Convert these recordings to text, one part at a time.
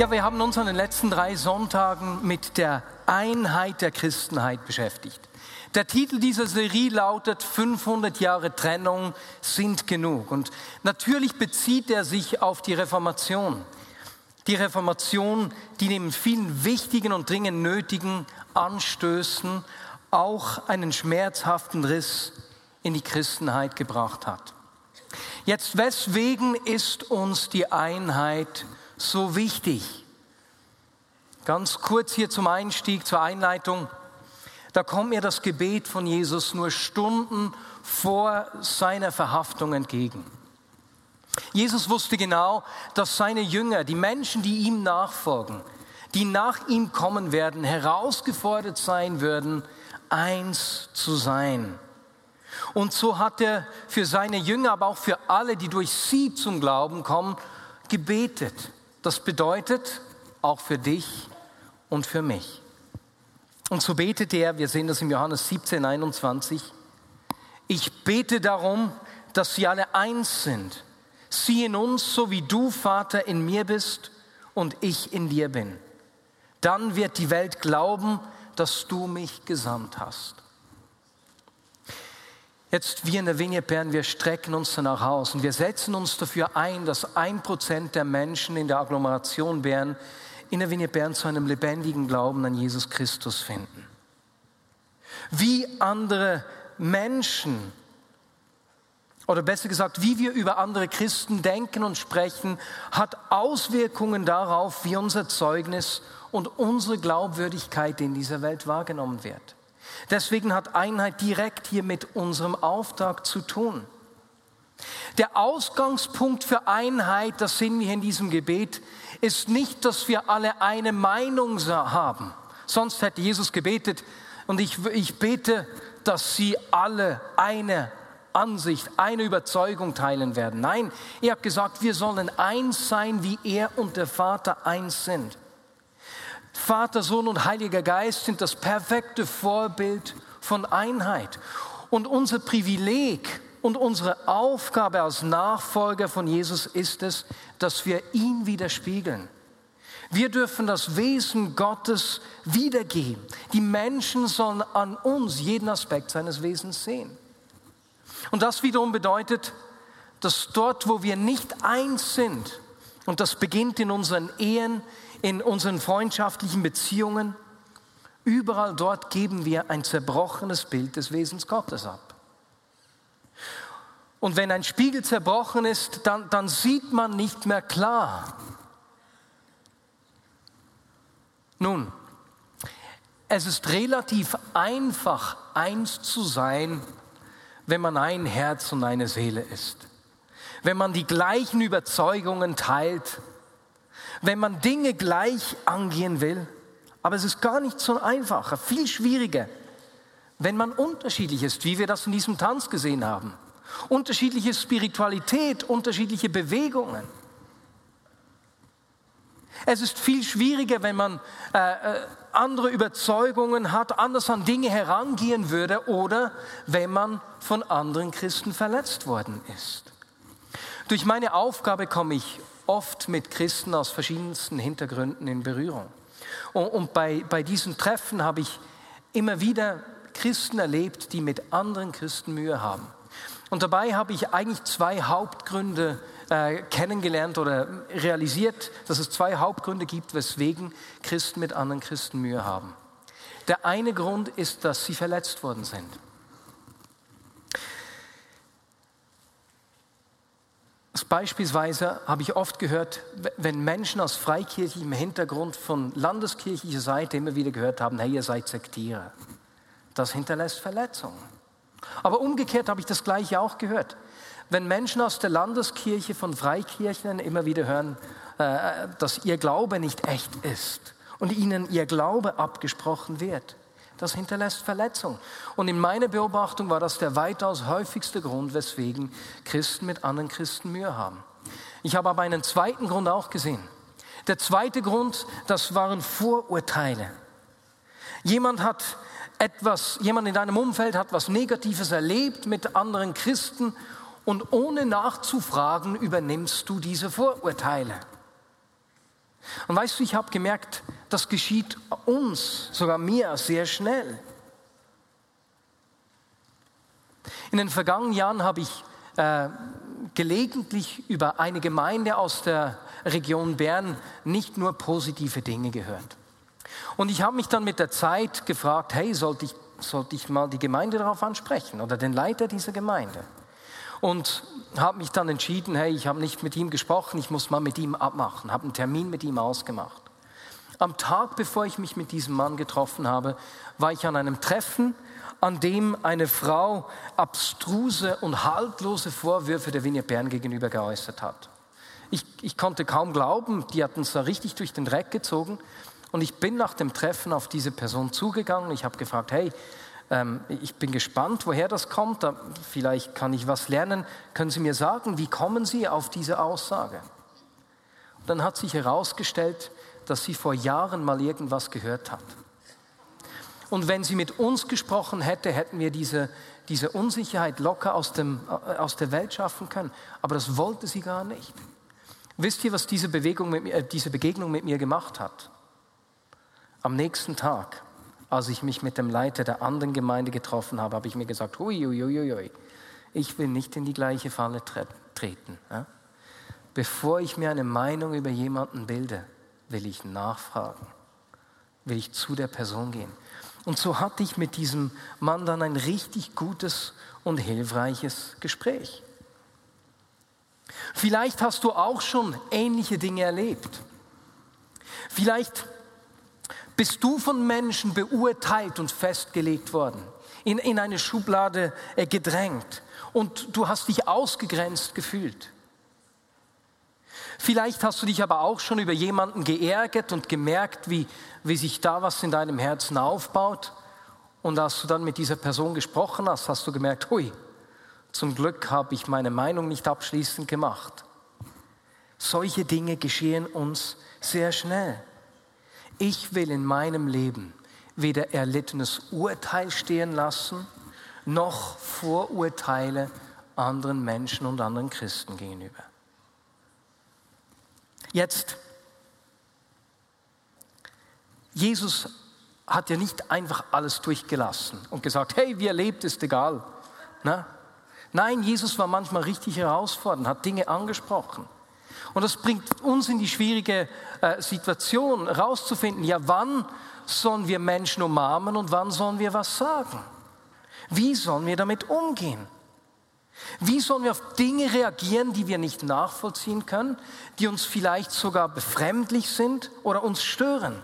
Ja, wir haben uns an den letzten drei Sonntagen mit der Einheit der Christenheit beschäftigt. Der Titel dieser Serie lautet 500 Jahre Trennung sind genug. Und natürlich bezieht er sich auf die Reformation. Die Reformation, die neben vielen wichtigen und dringend nötigen Anstößen auch einen schmerzhaften Riss in die Christenheit gebracht hat. Jetzt, weswegen ist uns die Einheit so wichtig? Ganz kurz hier zum Einstieg, zur Einleitung. Da kommt mir das Gebet von Jesus nur Stunden vor seiner Verhaftung entgegen. Jesus wusste genau, dass seine Jünger, die Menschen, die ihm nachfolgen, die nach ihm kommen werden, herausgefordert sein würden, eins zu sein. Und so hat er für seine Jünger, aber auch für alle, die durch sie zum Glauben kommen, gebetet. Das bedeutet auch für dich und für mich. Und so betete er, wir sehen das im Johannes 17, 21, ich bete darum, dass sie alle eins sind. Sie in uns, so wie du, Vater, in mir bist und ich in dir bin. Dann wird die Welt glauben, dass du mich gesandt hast. Jetzt, wir in der Vinie Bern, wir strecken uns danach aus und wir setzen uns dafür ein, dass ein Prozent der Menschen in der Agglomeration Bern in der Vinie Bern zu einem lebendigen Glauben an Jesus Christus finden. Wie andere Menschen, oder besser gesagt, wie wir über andere Christen denken und sprechen, hat Auswirkungen darauf, wie unser Zeugnis und unsere Glaubwürdigkeit in dieser Welt wahrgenommen wird. Deswegen hat Einheit direkt hier mit unserem Auftrag zu tun. Der Ausgangspunkt für Einheit, das sehen wir in diesem Gebet, ist nicht, dass wir alle eine Meinung haben. Sonst hätte Jesus gebetet und ich, ich bete, dass sie alle eine Ansicht, eine Überzeugung teilen werden. Nein, er hat gesagt, wir sollen eins sein, wie er und der Vater eins sind. Vater, Sohn und Heiliger Geist sind das perfekte Vorbild von Einheit. Und unser Privileg und unsere Aufgabe als Nachfolger von Jesus ist es, dass wir ihn widerspiegeln. Wir dürfen das Wesen Gottes wiedergeben. Die Menschen sollen an uns jeden Aspekt seines Wesens sehen. Und das wiederum bedeutet, dass dort, wo wir nicht eins sind, und das beginnt in unseren Ehen, in unseren freundschaftlichen Beziehungen, überall dort geben wir ein zerbrochenes Bild des Wesens Gottes ab. Und wenn ein Spiegel zerbrochen ist, dann, dann sieht man nicht mehr klar. Nun, es ist relativ einfach, eins zu sein, wenn man ein Herz und eine Seele ist. Wenn man die gleichen Überzeugungen teilt, wenn man Dinge gleich angehen will. Aber es ist gar nicht so einfacher, viel schwieriger, wenn man unterschiedlich ist, wie wir das in diesem Tanz gesehen haben. Unterschiedliche Spiritualität, unterschiedliche Bewegungen. Es ist viel schwieriger, wenn man äh, äh, andere Überzeugungen hat, anders an Dinge herangehen würde oder wenn man von anderen Christen verletzt worden ist. Durch meine Aufgabe komme ich oft mit Christen aus verschiedensten Hintergründen in Berührung. Und, und bei, bei diesen Treffen habe ich immer wieder Christen erlebt, die mit anderen Christen Mühe haben. Und dabei habe ich eigentlich zwei Hauptgründe äh, kennengelernt oder realisiert, dass es zwei Hauptgründe gibt, weswegen Christen mit anderen Christen Mühe haben. Der eine Grund ist, dass sie verletzt worden sind. Beispielsweise habe ich oft gehört, wenn Menschen aus freikirchlichem Hintergrund von landeskirchlicher Seite immer wieder gehört haben, hey, ihr seid Sektierer. Das hinterlässt Verletzungen. Aber umgekehrt habe ich das gleiche auch gehört. Wenn Menschen aus der Landeskirche von Freikirchen immer wieder hören, äh, dass ihr Glaube nicht echt ist und ihnen ihr Glaube abgesprochen wird. Das hinterlässt Verletzung. Und in meiner Beobachtung war das der weitaus häufigste Grund, weswegen Christen mit anderen Christen Mühe haben. Ich habe aber einen zweiten Grund auch gesehen. Der zweite Grund, das waren Vorurteile. Jemand hat etwas, jemand in deinem Umfeld hat was Negatives erlebt mit anderen Christen und ohne nachzufragen übernimmst du diese Vorurteile. Und weißt du, ich habe gemerkt, das geschieht uns, sogar mir, sehr schnell. In den vergangenen Jahren habe ich äh, gelegentlich über eine Gemeinde aus der Region Bern nicht nur positive Dinge gehört. Und ich habe mich dann mit der Zeit gefragt, hey, sollte ich, sollte ich mal die Gemeinde darauf ansprechen oder den Leiter dieser Gemeinde? Und habe mich dann entschieden, hey, ich habe nicht mit ihm gesprochen, ich muss mal mit ihm abmachen, habe einen Termin mit ihm ausgemacht. Am Tag, bevor ich mich mit diesem Mann getroffen habe, war ich an einem Treffen, an dem eine Frau abstruse und haltlose Vorwürfe der Vinie Bern gegenüber geäußert hat. Ich, ich konnte kaum glauben, die hatten es da richtig durch den Dreck gezogen. Und ich bin nach dem Treffen auf diese Person zugegangen. Ich habe gefragt, hey, ähm, ich bin gespannt, woher das kommt. Da, vielleicht kann ich was lernen. Können Sie mir sagen, wie kommen Sie auf diese Aussage? Und dann hat sich herausgestellt, dass sie vor Jahren mal irgendwas gehört hat. Und wenn sie mit uns gesprochen hätte, hätten wir diese, diese Unsicherheit locker aus, dem, äh, aus der Welt schaffen können. Aber das wollte sie gar nicht. Wisst ihr, was diese, Bewegung mit mir, äh, diese Begegnung mit mir gemacht hat? Am nächsten Tag als ich mich mit dem Leiter der anderen Gemeinde getroffen habe, habe ich mir gesagt, hui, ich will nicht in die gleiche Falle treten. Ja? Bevor ich mir eine Meinung über jemanden bilde, will ich nachfragen, will ich zu der Person gehen. Und so hatte ich mit diesem Mann dann ein richtig gutes und hilfreiches Gespräch. Vielleicht hast du auch schon ähnliche Dinge erlebt. Vielleicht bist du von Menschen beurteilt und festgelegt worden, in, in eine Schublade äh, gedrängt und du hast dich ausgegrenzt gefühlt. Vielleicht hast du dich aber auch schon über jemanden geärgert und gemerkt, wie, wie sich da was in deinem Herzen aufbaut. Und als du dann mit dieser Person gesprochen hast, hast du gemerkt, hui, zum Glück habe ich meine Meinung nicht abschließend gemacht. Solche Dinge geschehen uns sehr schnell. Ich will in meinem Leben weder erlittenes Urteil stehen lassen, noch Vorurteile anderen Menschen und anderen Christen gegenüber. Jetzt, Jesus hat ja nicht einfach alles durchgelassen und gesagt, hey, wie er lebt, ist egal. Na? Nein, Jesus war manchmal richtig herausfordernd, hat Dinge angesprochen. Und das bringt uns in die schwierige äh, Situation, herauszufinden, ja, wann sollen wir Menschen umarmen und wann sollen wir was sagen? Wie sollen wir damit umgehen? Wie sollen wir auf Dinge reagieren, die wir nicht nachvollziehen können, die uns vielleicht sogar befremdlich sind oder uns stören?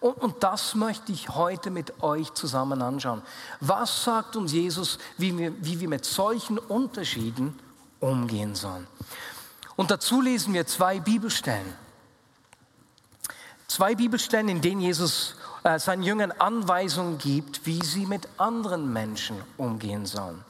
Und, und, das möchte ich heute mit euch zusammen anschauen. Was sagt uns Jesus, wie wir, wie wir mit solchen Unterschieden umgehen sollen? Und dazu lesen wir zwei Bibelstellen. Zwei Bibelstellen, in denen Jesus äh, seinen Jüngern Anweisungen gibt, wie sie mit anderen Menschen umgehen sollen.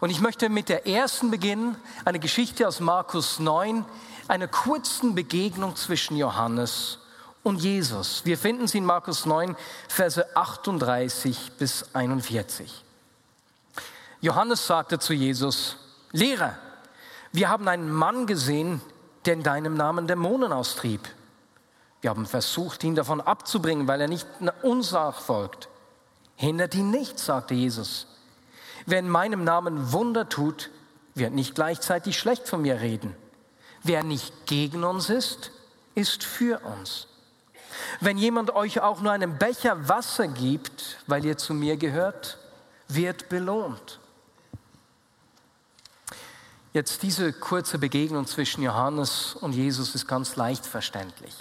Und ich möchte mit der ersten beginnen, eine Geschichte aus Markus 9, einer kurzen Begegnung zwischen Johannes und Jesus. Wir finden sie in Markus 9, Verse 38 bis 41. Johannes sagte zu Jesus, Lehrer, wir haben einen Mann gesehen, der in deinem Namen Dämonen austrieb. Wir haben versucht, ihn davon abzubringen, weil er nicht uns folgt. Hindert ihn nicht, sagte Jesus. Wer in meinem Namen Wunder tut, wird nicht gleichzeitig schlecht von mir reden. Wer nicht gegen uns ist, ist für uns. Wenn jemand euch auch nur einen Becher Wasser gibt, weil ihr zu mir gehört, wird belohnt. Jetzt diese kurze Begegnung zwischen Johannes und Jesus ist ganz leicht verständlich.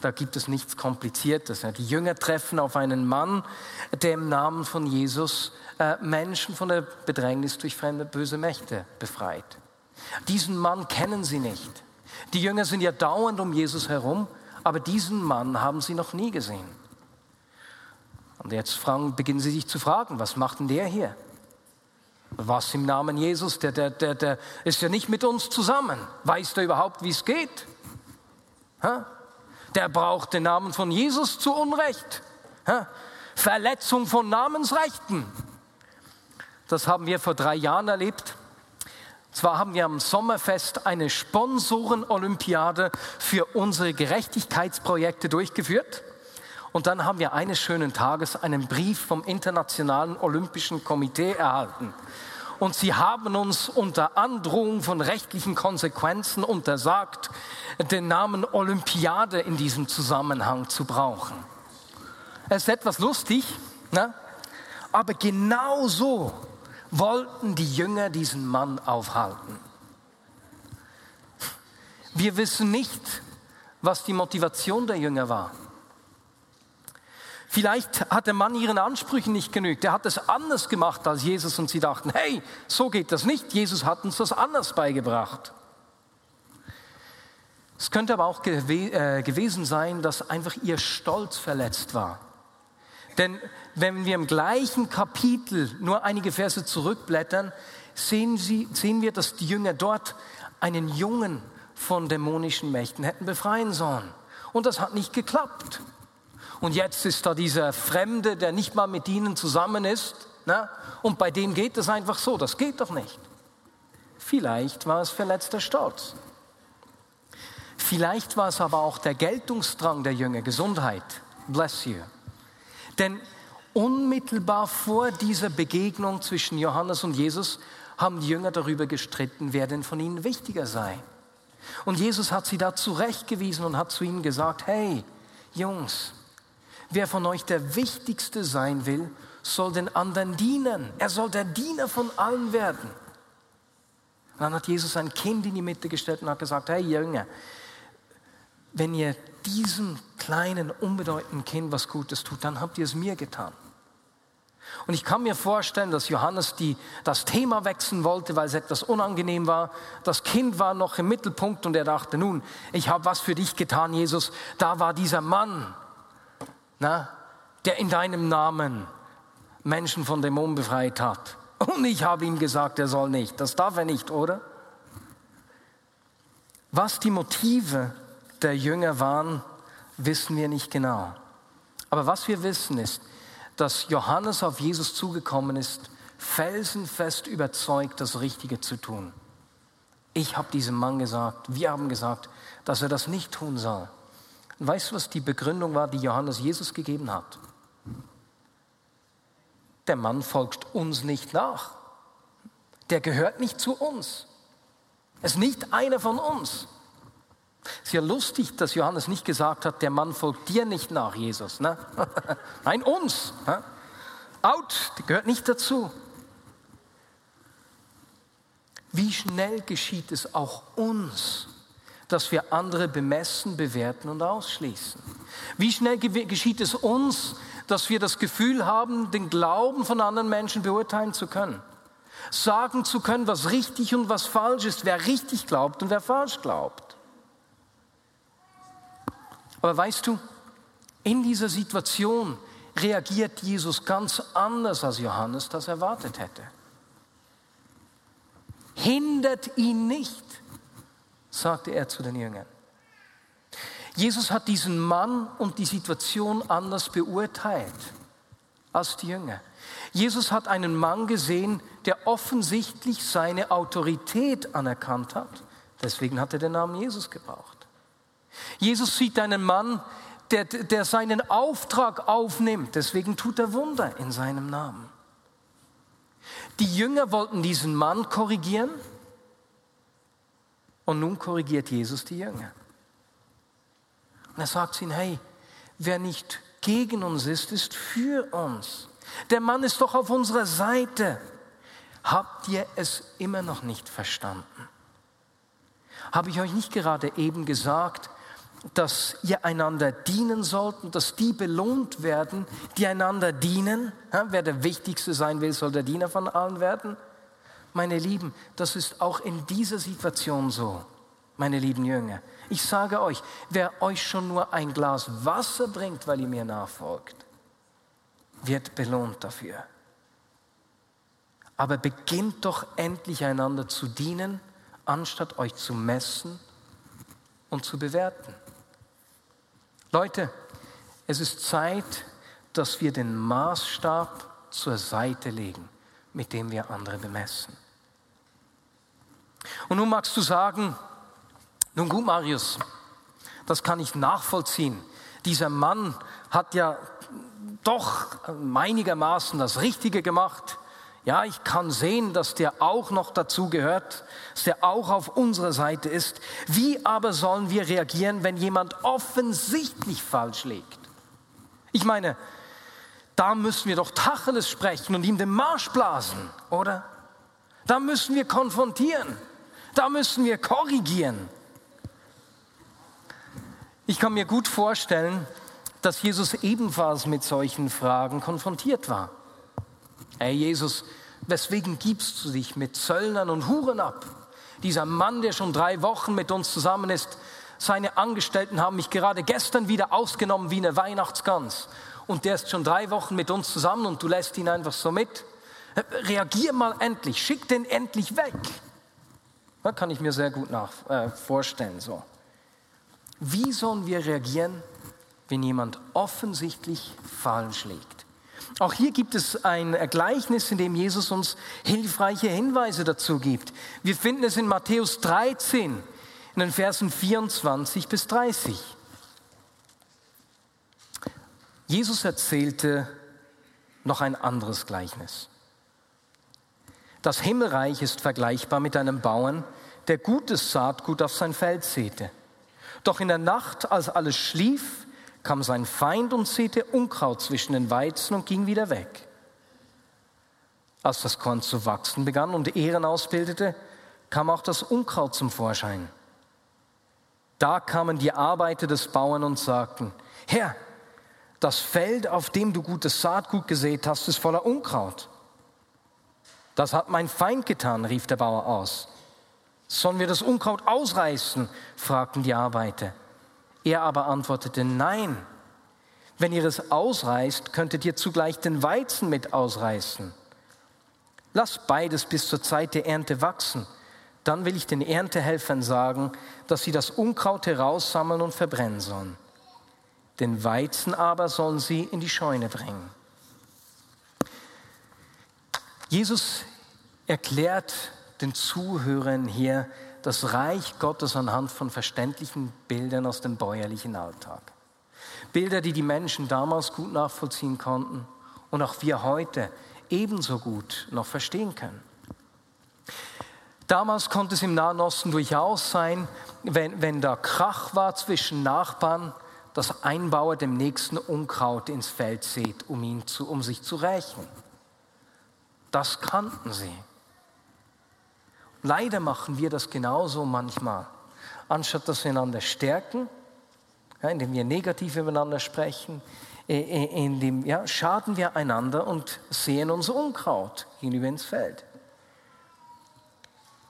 Da gibt es nichts Kompliziertes. Die Jünger treffen auf einen Mann, der im Namen von Jesus äh, Menschen von der Bedrängnis durch fremde böse Mächte befreit. Diesen Mann kennen sie nicht. Die Jünger sind ja dauernd um Jesus herum, aber diesen Mann haben sie noch nie gesehen. Und jetzt fragen, beginnen sie sich zu fragen, was macht denn der hier? Was im Namen Jesus? Der, der, der, der ist ja nicht mit uns zusammen. Weiß der überhaupt, wie es geht? Ha? Der braucht den Namen von Jesus zu Unrecht. Ha? Verletzung von Namensrechten. Das haben wir vor drei Jahren erlebt. Zwar haben wir am Sommerfest eine Sponsoren-Olympiade für unsere Gerechtigkeitsprojekte durchgeführt. Und dann haben wir eines schönen Tages einen Brief vom Internationalen Olympischen Komitee erhalten. Und sie haben uns unter Androhung von rechtlichen Konsequenzen untersagt, den Namen Olympiade in diesem Zusammenhang zu brauchen. Es ist etwas lustig, ne? aber genau so wollten die Jünger diesen Mann aufhalten. Wir wissen nicht, was die Motivation der Jünger war. Vielleicht hat der Mann ihren Ansprüchen nicht genügt. Er hat es anders gemacht als Jesus und sie dachten, hey, so geht das nicht. Jesus hat uns das anders beigebracht. Es könnte aber auch gew äh, gewesen sein, dass einfach ihr Stolz verletzt war. Denn wenn wir im gleichen Kapitel nur einige Verse zurückblättern, sehen, sie, sehen wir, dass die Jünger dort einen Jungen von dämonischen Mächten hätten befreien sollen. Und das hat nicht geklappt. Und jetzt ist da dieser Fremde, der nicht mal mit ihnen zusammen ist. Ne? Und bei dem geht es einfach so. Das geht doch nicht. Vielleicht war es verletzter Stolz. Vielleicht war es aber auch der Geltungsdrang der Jünger, Gesundheit. Bless you. Denn unmittelbar vor dieser Begegnung zwischen Johannes und Jesus haben die Jünger darüber gestritten, wer denn von ihnen wichtiger sei. Und Jesus hat sie da zurechtgewiesen und hat zu ihnen gesagt, hey Jungs, wer von euch der Wichtigste sein will, soll den anderen dienen. Er soll der Diener von allen werden. Und dann hat Jesus ein Kind in die Mitte gestellt und hat gesagt, hey Jünger, wenn ihr diesem kleinen, unbedeutenden Kind was Gutes tut, dann habt ihr es mir getan. Und ich kann mir vorstellen, dass Johannes die, das Thema wechseln wollte, weil es etwas unangenehm war. Das Kind war noch im Mittelpunkt und er dachte, nun, ich habe was für dich getan, Jesus. Da war dieser Mann, na, der in deinem Namen Menschen von Dämonen befreit hat. Und ich habe ihm gesagt, er soll nicht. Das darf er nicht, oder? Was die Motive der Jünger waren, wissen wir nicht genau. Aber was wir wissen ist, dass Johannes auf Jesus zugekommen ist, felsenfest überzeugt, das Richtige zu tun. Ich habe diesem Mann gesagt, wir haben gesagt, dass er das nicht tun soll. Und weißt du, was die Begründung war, die Johannes Jesus gegeben hat? Der Mann folgt uns nicht nach. Der gehört nicht zu uns. Er ist nicht einer von uns. Es ist ja lustig, dass Johannes nicht gesagt hat, der Mann folgt dir nicht nach, Jesus. Ne? Nein, uns. Ne? Out, die gehört nicht dazu. Wie schnell geschieht es auch uns, dass wir andere bemessen, bewerten und ausschließen? Wie schnell geschieht es uns, dass wir das Gefühl haben, den Glauben von anderen Menschen beurteilen zu können? Sagen zu können, was richtig und was falsch ist, wer richtig glaubt und wer falsch glaubt. Aber weißt du, in dieser Situation reagiert Jesus ganz anders, als Johannes das erwartet hätte. Hindert ihn nicht, sagte er zu den Jüngern. Jesus hat diesen Mann und die Situation anders beurteilt als die Jünger. Jesus hat einen Mann gesehen, der offensichtlich seine Autorität anerkannt hat. Deswegen hat er den Namen Jesus gebraucht. Jesus sieht einen Mann, der, der seinen Auftrag aufnimmt. Deswegen tut er Wunder in seinem Namen. Die Jünger wollten diesen Mann korrigieren und nun korrigiert Jesus die Jünger. Und er sagt ihnen, hey, wer nicht gegen uns ist, ist für uns. Der Mann ist doch auf unserer Seite. Habt ihr es immer noch nicht verstanden? Habe ich euch nicht gerade eben gesagt, dass ihr einander dienen sollten, dass die belohnt werden, die einander dienen. Ja, wer der Wichtigste sein will, soll der Diener von allen werden. Meine Lieben, das ist auch in dieser Situation so. meine lieben Jünger. Ich sage euch, wer euch schon nur ein Glas Wasser bringt, weil ihr mir nachfolgt, wird belohnt dafür. Aber beginnt doch endlich einander zu dienen, anstatt euch zu messen und zu bewerten. Leute, es ist Zeit, dass wir den Maßstab zur Seite legen, mit dem wir andere bemessen. Und nun magst du sagen, nun gut, Marius, das kann ich nachvollziehen. Dieser Mann hat ja doch einigermaßen das Richtige gemacht. Ja, ich kann sehen, dass der auch noch dazu gehört, dass der auch auf unserer Seite ist. Wie aber sollen wir reagieren, wenn jemand offensichtlich falsch liegt? Ich meine, da müssen wir doch Tacheles sprechen und ihm den Marsch blasen, oder? Da müssen wir konfrontieren. Da müssen wir korrigieren. Ich kann mir gut vorstellen, dass Jesus ebenfalls mit solchen Fragen konfrontiert war. Hey Jesus, weswegen gibst du dich mit Zöllnern und Huren ab? Dieser Mann, der schon drei Wochen mit uns zusammen ist, seine Angestellten haben mich gerade gestern wieder ausgenommen wie eine Weihnachtsgans. Und der ist schon drei Wochen mit uns zusammen und du lässt ihn einfach so mit. Reagier mal endlich, schick den endlich weg. Das kann ich mir sehr gut nach, äh, vorstellen. So. Wie sollen wir reagieren, wenn jemand offensichtlich falsch liegt? Auch hier gibt es ein Gleichnis, in dem Jesus uns hilfreiche Hinweise dazu gibt. Wir finden es in Matthäus 13, in den Versen 24 bis 30. Jesus erzählte noch ein anderes Gleichnis. Das Himmelreich ist vergleichbar mit einem Bauern, der gutes Saatgut auf sein Feld säte. Doch in der Nacht, als alles schlief, kam sein Feind und säte Unkraut zwischen den Weizen und ging wieder weg. Als das Korn zu wachsen begann und Ehren ausbildete, kam auch das Unkraut zum Vorschein. Da kamen die Arbeiter des Bauern und sagten, Herr, das Feld, auf dem du gutes Saatgut gesät hast, ist voller Unkraut. Das hat mein Feind getan, rief der Bauer aus. Sollen wir das Unkraut ausreißen? fragten die Arbeiter. Er aber antwortete, nein. Wenn ihr es ausreißt, könntet ihr zugleich den Weizen mit ausreißen. Lasst beides bis zur Zeit der Ernte wachsen. Dann will ich den Erntehelfern sagen, dass sie das Unkraut heraussammeln und verbrennen sollen. Den Weizen aber sollen sie in die Scheune bringen. Jesus erklärt den Zuhörern hier das Reich Gottes anhand von verständlichen Bildern aus dem bäuerlichen Alltag. Bilder, die die Menschen damals gut nachvollziehen konnten und auch wir heute ebenso gut noch verstehen können. Damals konnte es im Nahen Osten durchaus sein, wenn, wenn da Krach war zwischen Nachbarn, dass ein Bauer dem nächsten Unkraut ins Feld sät, um, ihn zu, um sich zu rächen. Das kannten sie. Leider machen wir das genauso manchmal. Anstatt dass wir einander stärken, ja, indem wir negativ übereinander sprechen, indem ja, schaden wir einander und sehen unser Unkraut hinüber ins Feld.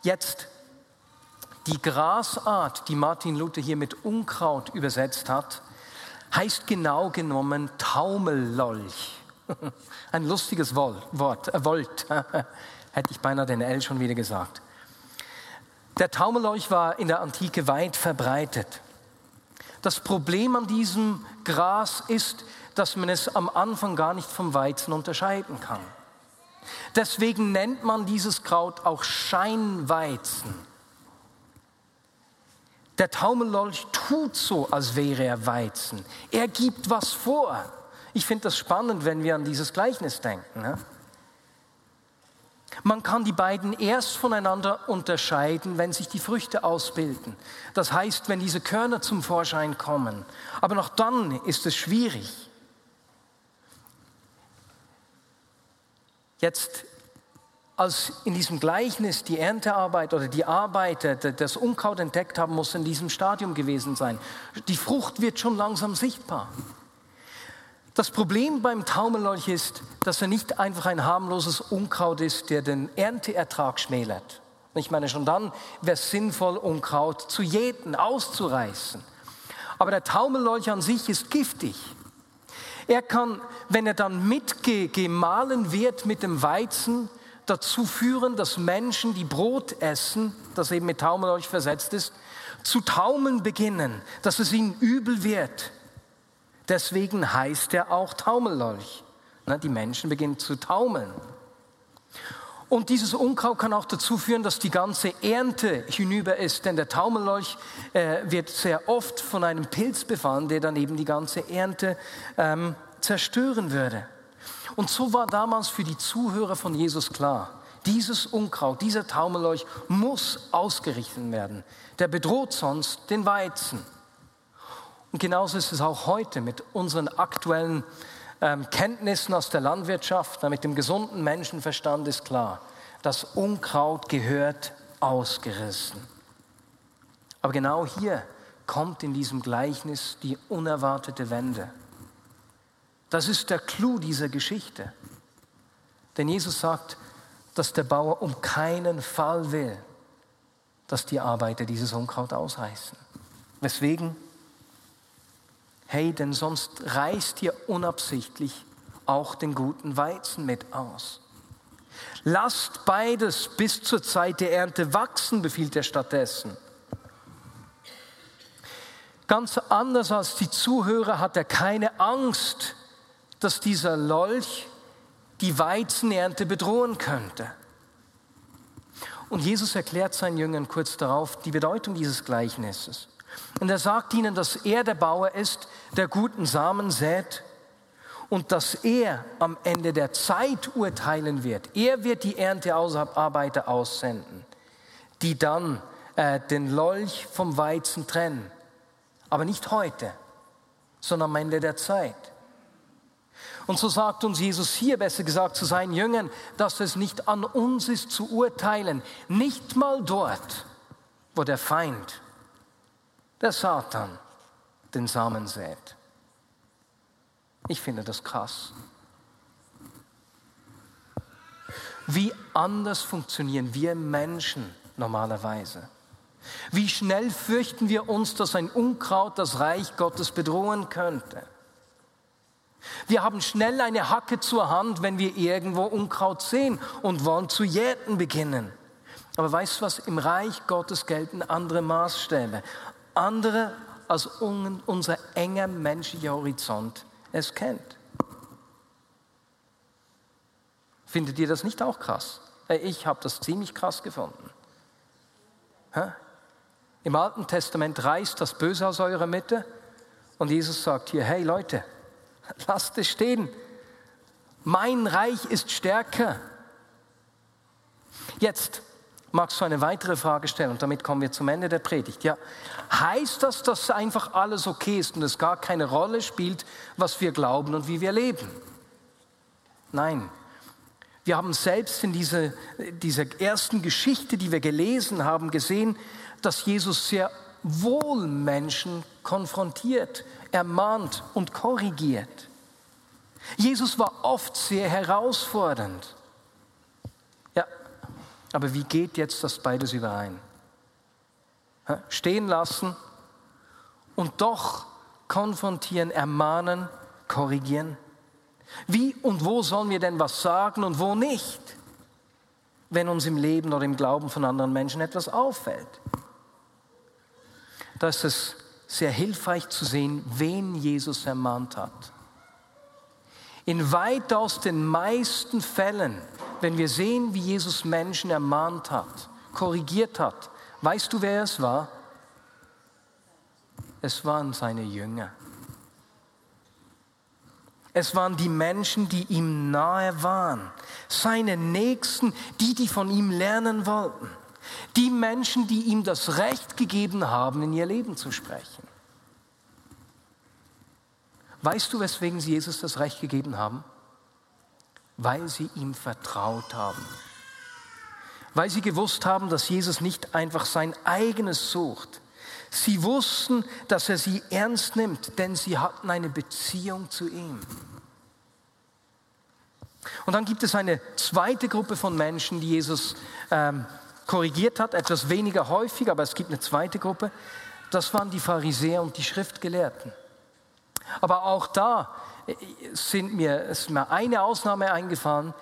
Jetzt die Grasart, die Martin Luther hier mit Unkraut übersetzt hat, heißt genau genommen Taumellolch. Ein lustiges Wort, äh, Volt, hätte ich beinahe den L schon wieder gesagt. Der Taumellolch war in der Antike weit verbreitet. Das Problem an diesem Gras ist, dass man es am Anfang gar nicht vom Weizen unterscheiden kann. Deswegen nennt man dieses Kraut auch Scheinweizen. Der Taumellolch tut so, als wäre er Weizen. Er gibt was vor. Ich finde das spannend, wenn wir an dieses Gleichnis denken. Ne? Man kann die beiden erst voneinander unterscheiden, wenn sich die Früchte ausbilden. Das heißt, wenn diese Körner zum Vorschein kommen. Aber noch dann ist es schwierig. Jetzt, als in diesem Gleichnis die Erntearbeit oder die Arbeiter das Unkraut entdeckt haben, muss in diesem Stadium gewesen sein. Die Frucht wird schon langsam sichtbar. Das Problem beim Taumellolch ist, dass er nicht einfach ein harmloses Unkraut ist, der den Ernteertrag schmälert Ich meine, schon dann wäre es sinnvoll, Unkraut zu jäten, auszureißen. Aber der Taumellolch an sich ist giftig. Er kann, wenn er dann mitgemahlen wird mit dem Weizen, dazu führen, dass Menschen, die Brot essen, das eben mit Taumellolch versetzt ist, zu taumeln beginnen, dass es ihnen übel wird. Deswegen heißt er auch Taumellolch. Die Menschen beginnen zu taumeln. Und dieses Unkraut kann auch dazu führen, dass die ganze Ernte hinüber ist, denn der Taumellolch äh, wird sehr oft von einem Pilz befallen, der dann eben die ganze Ernte ähm, zerstören würde. Und so war damals für die Zuhörer von Jesus klar, dieses Unkraut, dieser Taumellolch muss ausgerichtet werden. Der bedroht sonst den Weizen. Und genauso ist es auch heute mit unseren aktuellen ähm, Kenntnissen aus der Landwirtschaft, mit dem gesunden Menschenverstand ist klar, das Unkraut gehört ausgerissen. Aber genau hier kommt in diesem Gleichnis die unerwartete Wende. Das ist der Clou dieser Geschichte. Denn Jesus sagt, dass der Bauer um keinen Fall will, dass die Arbeiter dieses Unkraut ausreißen. Weswegen? hey, denn sonst reißt ihr unabsichtlich auch den guten Weizen mit aus. Lasst beides bis zur Zeit der Ernte wachsen, befiehlt er stattdessen. Ganz anders als die Zuhörer hat er keine Angst, dass dieser Lolch die Weizenernte bedrohen könnte. Und Jesus erklärt seinen Jüngern kurz darauf die Bedeutung dieses Gleichnisses. Und er sagt ihnen, dass er der Bauer ist, der guten Samen sät und dass er am Ende der Zeit urteilen wird. Er wird die Erntearbeiter aussenden, die dann äh, den Lolch vom Weizen trennen. Aber nicht heute, sondern am Ende der Zeit. Und so sagt uns Jesus hier, besser gesagt zu seinen Jüngern, dass es nicht an uns ist zu urteilen, nicht mal dort, wo der Feind der Satan den Samen sät. Ich finde das krass. Wie anders funktionieren wir Menschen normalerweise? Wie schnell fürchten wir uns, dass ein Unkraut das Reich Gottes bedrohen könnte? Wir haben schnell eine Hacke zur Hand, wenn wir irgendwo Unkraut sehen und wollen zu jäten beginnen. Aber weißt du was? Im Reich Gottes gelten andere Maßstäbe andere als unser enger menschlicher Horizont es kennt. Findet ihr das nicht auch krass? Ich habe das ziemlich krass gefunden. Im Alten Testament reißt das Böse aus eurer Mitte und Jesus sagt hier, hey Leute, lasst es stehen. Mein Reich ist stärker. Jetzt, magst du eine weitere Frage stellen und damit kommen wir zum Ende der Predigt. Ja, heißt das, dass einfach alles okay ist und es gar keine Rolle spielt, was wir glauben und wie wir leben? Nein. Wir haben selbst in dieser, dieser ersten Geschichte, die wir gelesen haben, gesehen, dass Jesus sehr wohl Menschen konfrontiert, ermahnt und korrigiert. Jesus war oft sehr herausfordernd. Aber wie geht jetzt das beides überein? Stehen lassen und doch konfrontieren, ermahnen, korrigieren. Wie und wo sollen wir denn was sagen und wo nicht, wenn uns im Leben oder im Glauben von anderen Menschen etwas auffällt? Da ist es sehr hilfreich zu sehen, wen Jesus ermahnt hat. In weitaus den meisten Fällen wenn wir sehen, wie Jesus Menschen ermahnt hat, korrigiert hat, weißt du, wer es war? Es waren seine Jünger. Es waren die Menschen, die ihm nahe waren, seine Nächsten, die, die von ihm lernen wollten, die Menschen, die ihm das Recht gegeben haben, in ihr Leben zu sprechen. Weißt du, weswegen sie Jesus das Recht gegeben haben? weil sie ihm vertraut haben. Weil sie gewusst haben, dass Jesus nicht einfach sein eigenes sucht. Sie wussten, dass er sie ernst nimmt, denn sie hatten eine Beziehung zu ihm. Und dann gibt es eine zweite Gruppe von Menschen, die Jesus ähm, korrigiert hat, etwas weniger häufig, aber es gibt eine zweite Gruppe, das waren die Pharisäer und die Schriftgelehrten. Aber auch da äh, sind mir, ist mir eine Ausnahme eingefahren.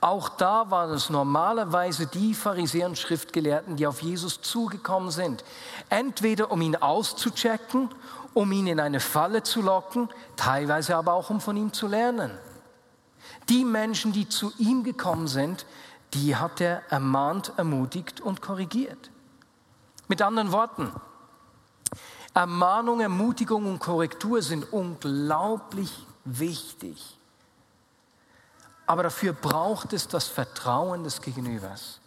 Auch da waren es normalerweise die Pharisäer und Schriftgelehrten, die auf Jesus zugekommen sind. Entweder um ihn auszuchecken, um ihn in eine Falle zu locken, teilweise aber auch um von ihm zu lernen. Die Menschen, die zu ihm gekommen sind, die hat er ermahnt, ermutigt und korrigiert. Mit anderen Worten, Ermahnung, Ermutigung und Korrektur sind unglaublich wichtig. Aber dafür braucht es das Vertrauen des Gegenübers.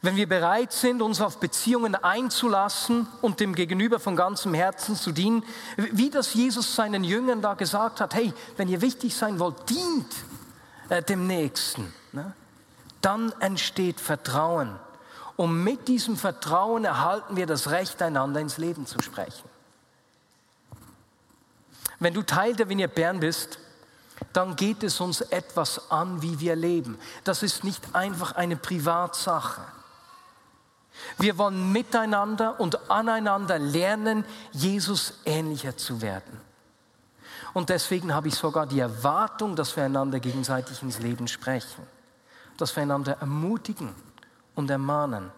Wenn wir bereit sind, uns auf Beziehungen einzulassen und dem Gegenüber von ganzem Herzen zu dienen, wie das Jesus seinen Jüngern da gesagt hat, hey, wenn ihr wichtig sein wollt, dient äh, dem Nächsten, ne? dann entsteht Vertrauen. Und mit diesem Vertrauen erhalten wir das Recht, einander ins Leben zu sprechen. Wenn du Teil der Vignette Bern bist, dann geht es uns etwas an, wie wir leben. Das ist nicht einfach eine Privatsache. Wir wollen miteinander und aneinander lernen, Jesus ähnlicher zu werden. Und deswegen habe ich sogar die Erwartung, dass wir einander gegenseitig ins Leben sprechen, dass wir einander ermutigen und ermahnen.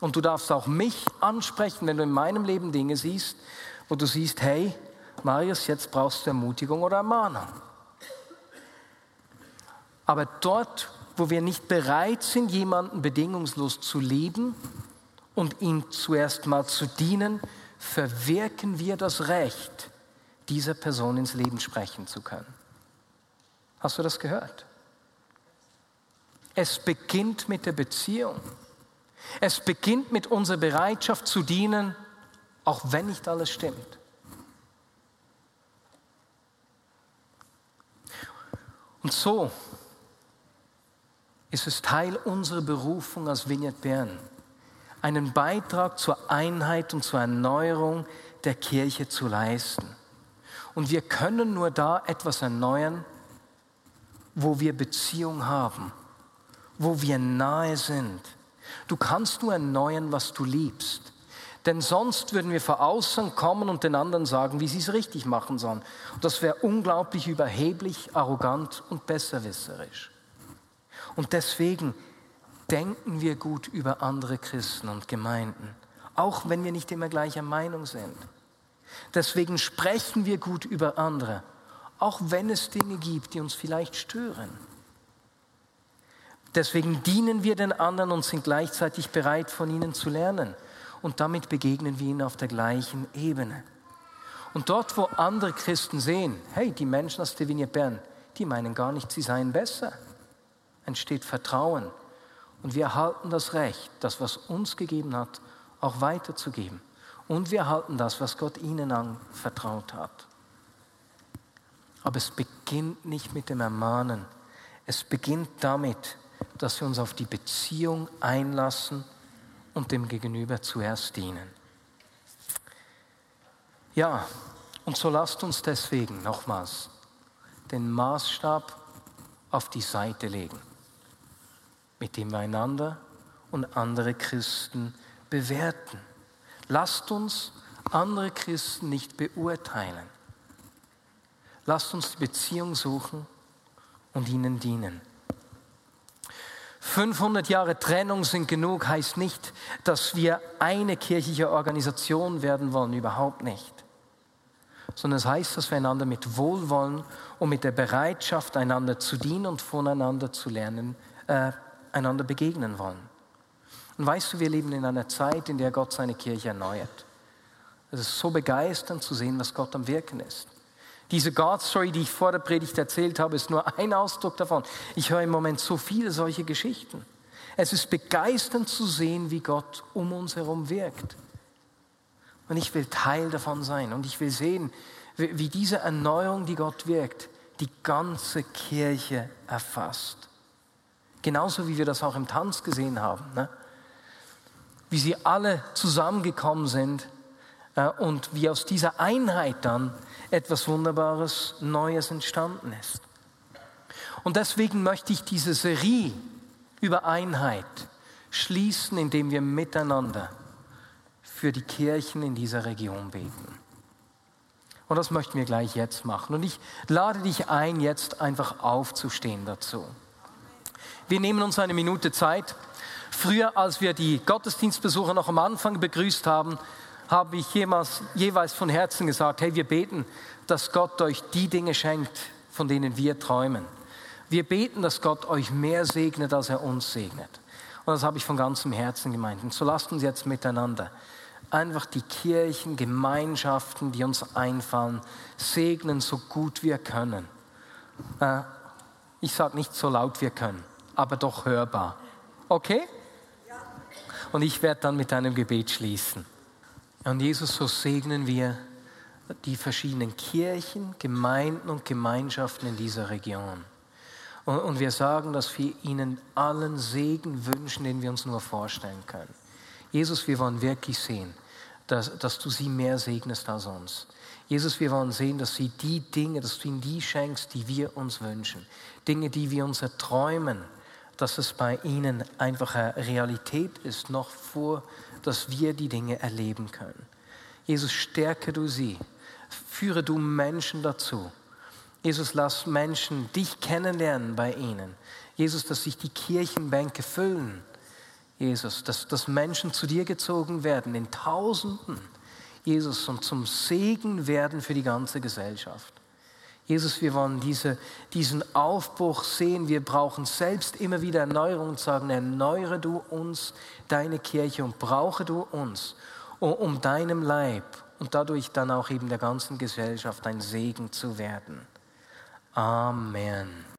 Und du darfst auch mich ansprechen, wenn du in meinem Leben Dinge siehst, wo du siehst, hey, Marius, jetzt brauchst du Ermutigung oder Ermahnung. Aber dort, wo wir nicht bereit sind, jemanden bedingungslos zu lieben, und ihm zuerst mal zu dienen, verwirken wir das Recht, dieser Person ins Leben sprechen zu können. Hast du das gehört? Es beginnt mit der Beziehung. Es beginnt mit unserer Bereitschaft zu dienen, auch wenn nicht alles stimmt. Und so ist es Teil unserer Berufung als Vignette Bern, einen Beitrag zur Einheit und zur Erneuerung der Kirche zu leisten. Und wir können nur da etwas erneuern, wo wir Beziehung haben, wo wir nahe sind. Du kannst nur erneuern, was du liebst. Denn sonst würden wir vor außen kommen und den anderen sagen, wie sie es richtig machen sollen. Und das wäre unglaublich überheblich, arrogant und besserwisserisch. Und deswegen denken wir gut über andere Christen und Gemeinden, auch wenn wir nicht immer gleicher Meinung sind. Deswegen sprechen wir gut über andere, auch wenn es Dinge gibt, die uns vielleicht stören. Deswegen dienen wir den anderen und sind gleichzeitig bereit, von ihnen zu lernen. Und damit begegnen wir ihnen auf der gleichen Ebene. Und dort, wo andere Christen sehen, hey, die Menschen aus Vignette Bern, die meinen gar nicht, sie seien besser, entsteht Vertrauen und wir erhalten das Recht, das, was uns gegeben hat, auch weiterzugeben. Und wir erhalten das, was Gott ihnen anvertraut hat. Aber es beginnt nicht mit dem Ermahnen. Es beginnt damit, dass wir uns auf die Beziehung einlassen und dem Gegenüber zuerst dienen. Ja, und so lasst uns deswegen nochmals den Maßstab auf die Seite legen mit dem wir einander und andere Christen bewerten. Lasst uns andere Christen nicht beurteilen. Lasst uns die Beziehung suchen und ihnen dienen. 500 Jahre Trennung sind genug, heißt nicht, dass wir eine kirchliche Organisation werden wollen, überhaupt nicht. Sondern es heißt, dass wir einander mit Wohlwollen und mit der Bereitschaft, einander zu dienen und voneinander zu lernen, äh, einander begegnen wollen. Und weißt du, wir leben in einer Zeit, in der Gott seine Kirche erneuert. Es ist so begeisternd zu sehen, was Gott am Wirken ist. Diese God-Story, die ich vor der Predigt erzählt habe, ist nur ein Ausdruck davon. Ich höre im Moment so viele solche Geschichten. Es ist begeisternd zu sehen, wie Gott um uns herum wirkt. Und ich will Teil davon sein. Und ich will sehen, wie diese Erneuerung, die Gott wirkt, die ganze Kirche erfasst. Genauso wie wir das auch im Tanz gesehen haben. Ne? Wie sie alle zusammengekommen sind äh, und wie aus dieser Einheit dann etwas Wunderbares, Neues entstanden ist. Und deswegen möchte ich diese Serie über Einheit schließen, indem wir miteinander für die Kirchen in dieser Region beten. Und das möchten wir gleich jetzt machen. Und ich lade dich ein, jetzt einfach aufzustehen dazu. Wir nehmen uns eine Minute Zeit. Früher, als wir die Gottesdienstbesucher noch am Anfang begrüßt haben, habe ich jemals, jeweils von Herzen gesagt, hey, wir beten, dass Gott euch die Dinge schenkt, von denen wir träumen. Wir beten, dass Gott euch mehr segnet, als er uns segnet. Und das habe ich von ganzem Herzen gemeint. Und so lasst uns jetzt miteinander einfach die Kirchen, Gemeinschaften, die uns einfallen, segnen, so gut wir können. Äh, ich sage nicht so laut wir können, aber doch hörbar. Okay? Und ich werde dann mit einem Gebet schließen. Und Jesus, so segnen wir die verschiedenen Kirchen, Gemeinden und Gemeinschaften in dieser Region. Und, und wir sagen, dass wir ihnen allen Segen wünschen, den wir uns nur vorstellen können. Jesus, wir wollen wirklich sehen, dass, dass du sie mehr segnest als uns. Jesus, wir wollen sehen, dass sie die Dinge, dass du ihnen die schenkst, die wir uns wünschen. Dinge, die wir uns erträumen, dass es bei ihnen einfach eine Realität ist, noch vor, dass wir die Dinge erleben können. Jesus, stärke du sie. Führe du Menschen dazu. Jesus, lass Menschen dich kennenlernen bei ihnen. Jesus, dass sich die Kirchenbänke füllen. Jesus, dass, dass Menschen zu dir gezogen werden in Tausenden. Jesus, und zum Segen werden für die ganze Gesellschaft. Jesus, wir wollen diese, diesen Aufbruch sehen. Wir brauchen selbst immer wieder Erneuerung und sagen, erneuere du uns, deine Kirche und brauche du uns, um, deinem Leib und dadurch dann auch eben der ganzen Gesellschaft ein Segen zu werden. Amen.